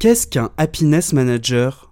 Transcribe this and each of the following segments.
Qu'est-ce qu'un happiness manager?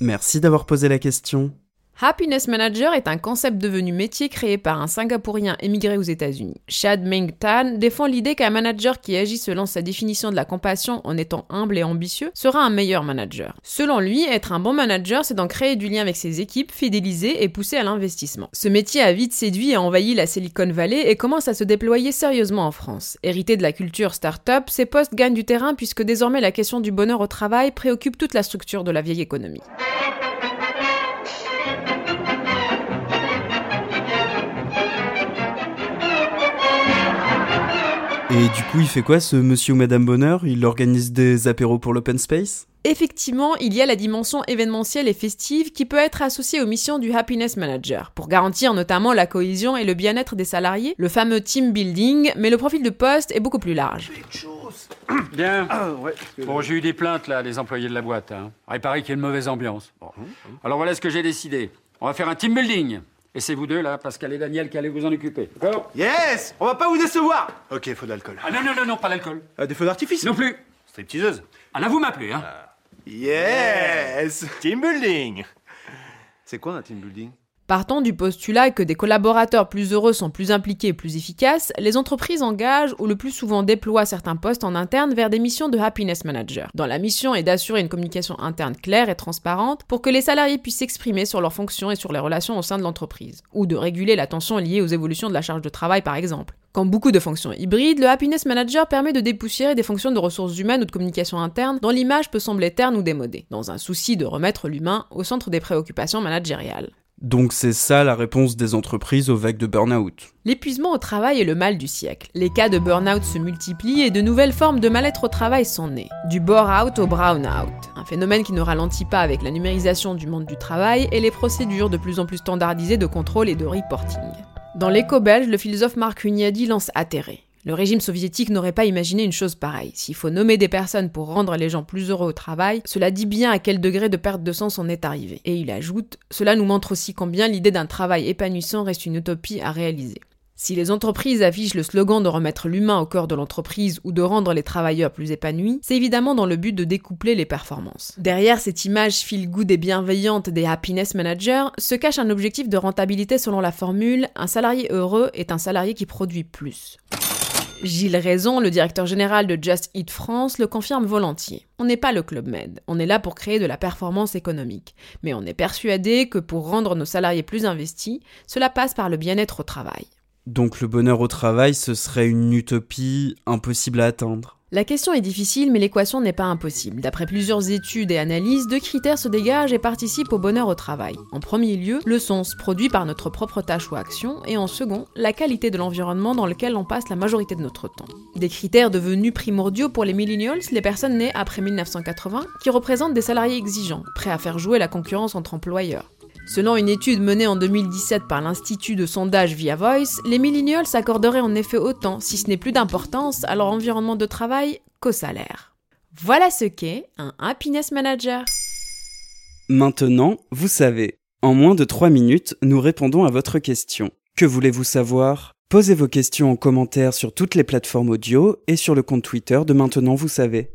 Merci d'avoir posé la question. Happiness Manager est un concept devenu métier créé par un Singapourien émigré aux États-Unis. Chad Meng Tan défend l'idée qu'un manager qui agit selon sa définition de la compassion en étant humble et ambitieux sera un meilleur manager. Selon lui, être un bon manager, c'est d'en créer du lien avec ses équipes, fidéliser et pousser à l'investissement. Ce métier a vite séduit et envahi la Silicon Valley et commence à se déployer sérieusement en France. Hérité de la culture start-up, ces postes gagnent du terrain puisque désormais la question du bonheur au travail préoccupe toute la structure de la vieille économie. Et du coup, il fait quoi ce monsieur ou madame bonheur? Il organise des apéros pour l'open space? Effectivement, il y a la dimension événementielle et festive qui peut être associée aux missions du Happiness Manager, pour garantir notamment la cohésion et le bien-être des salariés, le fameux team building, mais le profil de poste est beaucoup plus large. Bien. Bon, j'ai eu des plaintes là, des employés de la boîte. Hein. Ah, il paraît qu'il y a une mauvaise ambiance. Bon. Alors voilà ce que j'ai décidé. On va faire un team building. Et c'est vous deux là, Pascal et Daniel, qui allez vous en occuper. D'accord Yes On va pas vous décevoir Ok, faut de l'alcool. Ah non, non, non, non, pas l'alcool. Euh, Des feux d'artifice Non plus. Stripteaseuse. Ah là, vous m'appelez, hein. Yes Team building. C'est quoi un team building? Partant du postulat que des collaborateurs plus heureux sont plus impliqués et plus efficaces, les entreprises engagent ou le plus souvent déploient certains postes en interne vers des missions de happiness manager, dont la mission est d'assurer une communication interne claire et transparente pour que les salariés puissent s'exprimer sur leurs fonctions et sur les relations au sein de l'entreprise, ou de réguler la tension liée aux évolutions de la charge de travail par exemple. Quand beaucoup de fonctions hybrides, le Happiness Manager permet de dépoussiérer des fonctions de ressources humaines ou de communication interne dont l'image peut sembler terne ou démodée, dans un souci de remettre l'humain au centre des préoccupations managériales. Donc c'est ça la réponse des entreprises aux vagues de burn-out. L'épuisement au travail est le mal du siècle. Les cas de burn-out se multiplient et de nouvelles formes de mal-être au travail sont nées. Du bore-out au brown-out, un phénomène qui ne ralentit pas avec la numérisation du monde du travail et les procédures de plus en plus standardisées de contrôle et de reporting. Dans l'écho belge, le philosophe Marc Hunyadi lance atterré. Le régime soviétique n'aurait pas imaginé une chose pareille. S'il faut nommer des personnes pour rendre les gens plus heureux au travail, cela dit bien à quel degré de perte de sens on est arrivé. Et il ajoute, cela nous montre aussi combien l'idée d'un travail épanouissant reste une utopie à réaliser. Si les entreprises affichent le slogan de remettre l'humain au cœur de l'entreprise ou de rendre les travailleurs plus épanouis, c'est évidemment dans le but de découpler les performances. Derrière cette image feel-good et bienveillante des happiness managers se cache un objectif de rentabilité selon la formule un salarié heureux est un salarié qui produit plus. Gilles Raison, le directeur général de Just Eat France, le confirme volontiers. On n'est pas le Club Med, on est là pour créer de la performance économique. Mais on est persuadé que pour rendre nos salariés plus investis, cela passe par le bien-être au travail. Donc le bonheur au travail, ce serait une utopie impossible à atteindre. La question est difficile, mais l'équation n'est pas impossible. D'après plusieurs études et analyses, deux critères se dégagent et participent au bonheur au travail. En premier lieu, le sens produit par notre propre tâche ou action, et en second, la qualité de l'environnement dans lequel on passe la majorité de notre temps. Des critères devenus primordiaux pour les millennials, les personnes nées après 1980, qui représentent des salariés exigeants, prêts à faire jouer la concurrence entre employeurs. Selon une étude menée en 2017 par l'Institut de sondage Via Voice, les millennials s'accorderaient en effet autant, si ce n'est plus d'importance, à leur environnement de travail qu'au salaire. Voilà ce qu'est un happiness manager. Maintenant, vous savez. En moins de 3 minutes, nous répondons à votre question. Que voulez-vous savoir? Posez vos questions en commentaire sur toutes les plateformes audio et sur le compte Twitter de Maintenant, vous savez.